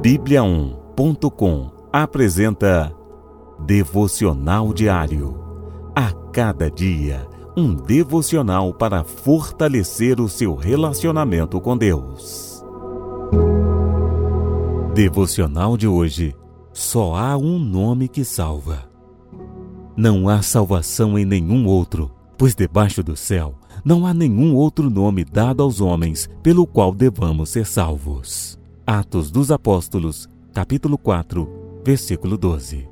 Bíblia1.com apresenta Devocional Diário. A cada dia, um devocional para fortalecer o seu relacionamento com Deus. Devocional de hoje. Só há um nome que salva. Não há salvação em nenhum outro, pois debaixo do céu não há nenhum outro nome dado aos homens pelo qual devamos ser salvos. Atos dos Apóstolos, capítulo 4, versículo 12.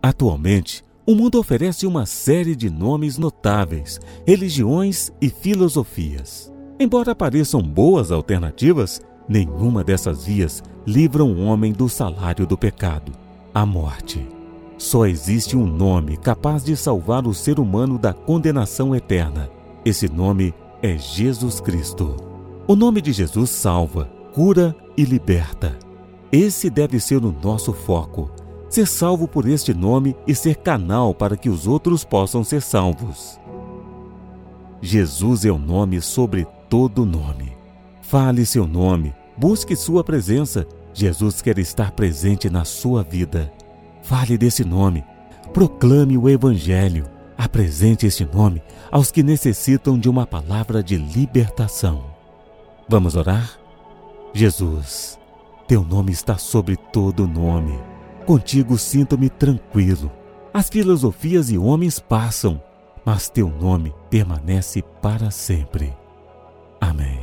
Atualmente, o mundo oferece uma série de nomes notáveis, religiões e filosofias. Embora pareçam boas alternativas, nenhuma dessas vias livra um homem do salário do pecado, a morte. Só existe um nome capaz de salvar o ser humano da condenação eterna. Esse nome é Jesus Cristo. O nome de Jesus salva, cura e liberta. Esse deve ser o nosso foco. Ser salvo por este nome e ser canal para que os outros possam ser salvos. Jesus é o nome sobre todo nome. Fale seu nome, busque sua presença. Jesus quer estar presente na sua vida. Fale desse nome. Proclame o Evangelho. Apresente este nome aos que necessitam de uma palavra de libertação. Vamos orar? Jesus, teu nome está sobre todo nome. Contigo sinto-me tranquilo. As filosofias e homens passam, mas teu nome permanece para sempre. Amém.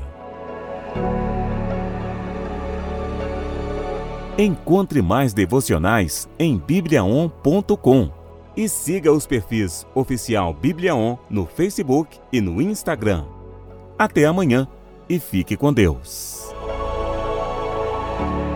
Encontre mais devocionais em bibliaon.com e siga os perfis oficial Bibliaon no Facebook e no Instagram. Até amanhã e fique com Deus. thank you